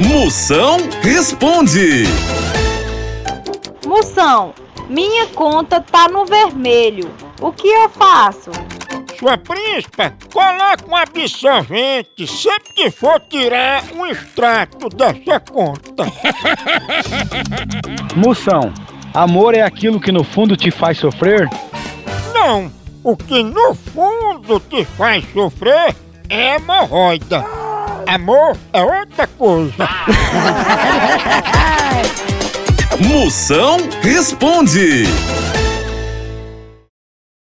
Moção responde. Moção, minha conta tá no vermelho. O que eu faço? Sua príncipa, coloque um absorvente sempre que for tirar um extrato dessa conta. Moção, amor é aquilo que no fundo te faz sofrer? Não, o que no fundo te faz sofrer é hemorroida. Amor é outra coisa. Moção responde.